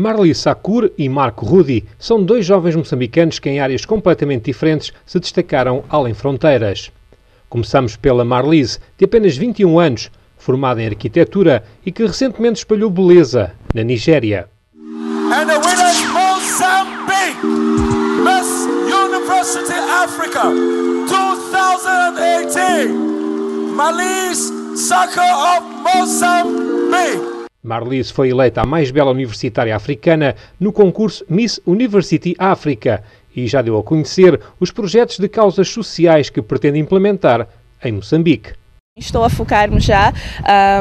Marli Sakur e Marco Rudi são dois jovens moçambicanos que, em áreas completamente diferentes, se destacaram além fronteiras. Começamos pela Marlise, de apenas 21 anos, formada em arquitetura e que recentemente espalhou beleza na Nigéria. And the winner is Mozambique, Miss University Africa 2018, Marlise Soccer of Mozambique. Marlise foi eleita a mais bela universitária africana no concurso Miss University África e já deu a conhecer os projetos de causas sociais que pretende implementar em Moçambique. Estou a focar-me já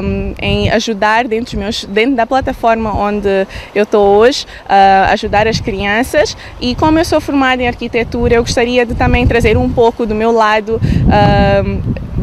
um, em ajudar dentro, meus, dentro, da plataforma onde eu estou hoje, uh, ajudar as crianças. E como eu sou formada em arquitetura, eu gostaria de também trazer um pouco do meu lado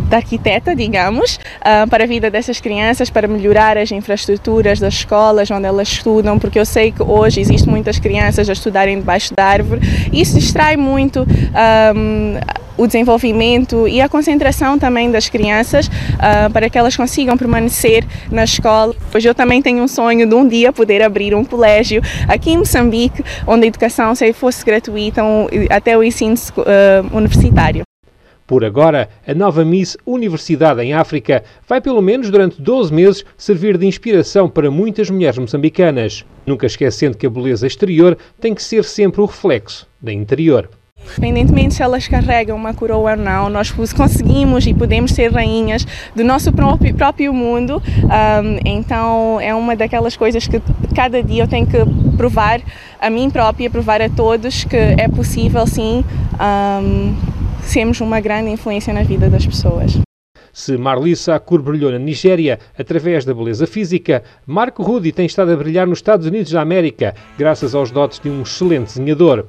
da arquiteta, digamos, uh, para a vida dessas crianças, para melhorar as infraestruturas das escolas onde elas estudam, porque eu sei que hoje existem muitas crianças a estudarem debaixo da árvore. E isso distrai muito um, o desenvolvimento e a concentração também das crianças uh, para que elas consigam permanecer na escola. Hoje eu também tenho um sonho de um dia poder abrir um colégio aqui em Moçambique, onde a educação se fosse gratuita até o ensino uh, universitário. Por agora, a nova Miss Universidade em África vai pelo menos durante 12 meses servir de inspiração para muitas mulheres moçambicanas, nunca esquecendo que a beleza exterior tem que ser sempre o reflexo da interior. Independentemente se elas carregam uma coroa ou não, nós conseguimos e podemos ser rainhas do nosso próprio, próprio mundo. Um, então é uma daquelas coisas que cada dia eu tenho que provar a mim própria, provar a todos que é possível sim. Um, sermos uma grande influência na vida das pessoas. Se Marlissa Akur brilhou na Nigéria através da beleza física, Marco Rudy tem estado a brilhar nos Estados Unidos da América, graças aos dotes de um excelente desenhador.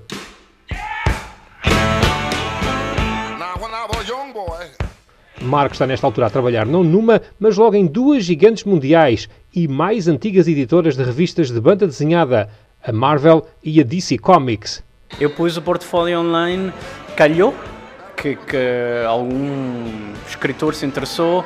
Marco está nesta altura a trabalhar não numa, mas logo em duas gigantes mundiais e mais antigas editoras de revistas de banda desenhada, a Marvel e a DC Comics. Eu pus o portfólio online, calhou, que, que algum escritor se interessou,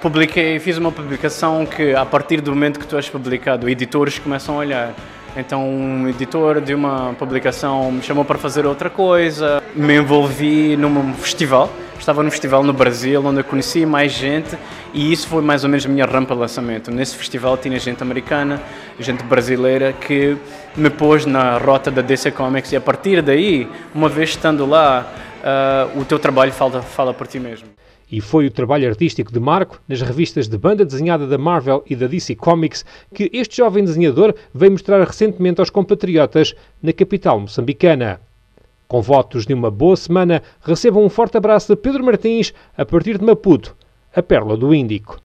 publiquei, fiz uma publicação que a partir do momento que tu és publicado, editores começam a olhar. Então, um editor de uma publicação me chamou para fazer outra coisa, me envolvi num festival. Estava num festival no Brasil onde eu conheci mais gente e isso foi mais ou menos a minha rampa de lançamento. Nesse festival tinha gente americana, gente brasileira que me pôs na rota da DC Comics e a partir daí, uma vez estando lá, uh, o teu trabalho fala, fala por ti mesmo. E foi o trabalho artístico de Marco nas revistas de banda desenhada da Marvel e da DC Comics que este jovem desenhador veio mostrar recentemente aos compatriotas na capital moçambicana. Com votos de uma boa semana, recebam um forte abraço de Pedro Martins a partir de Maputo, a Pérola do Índico.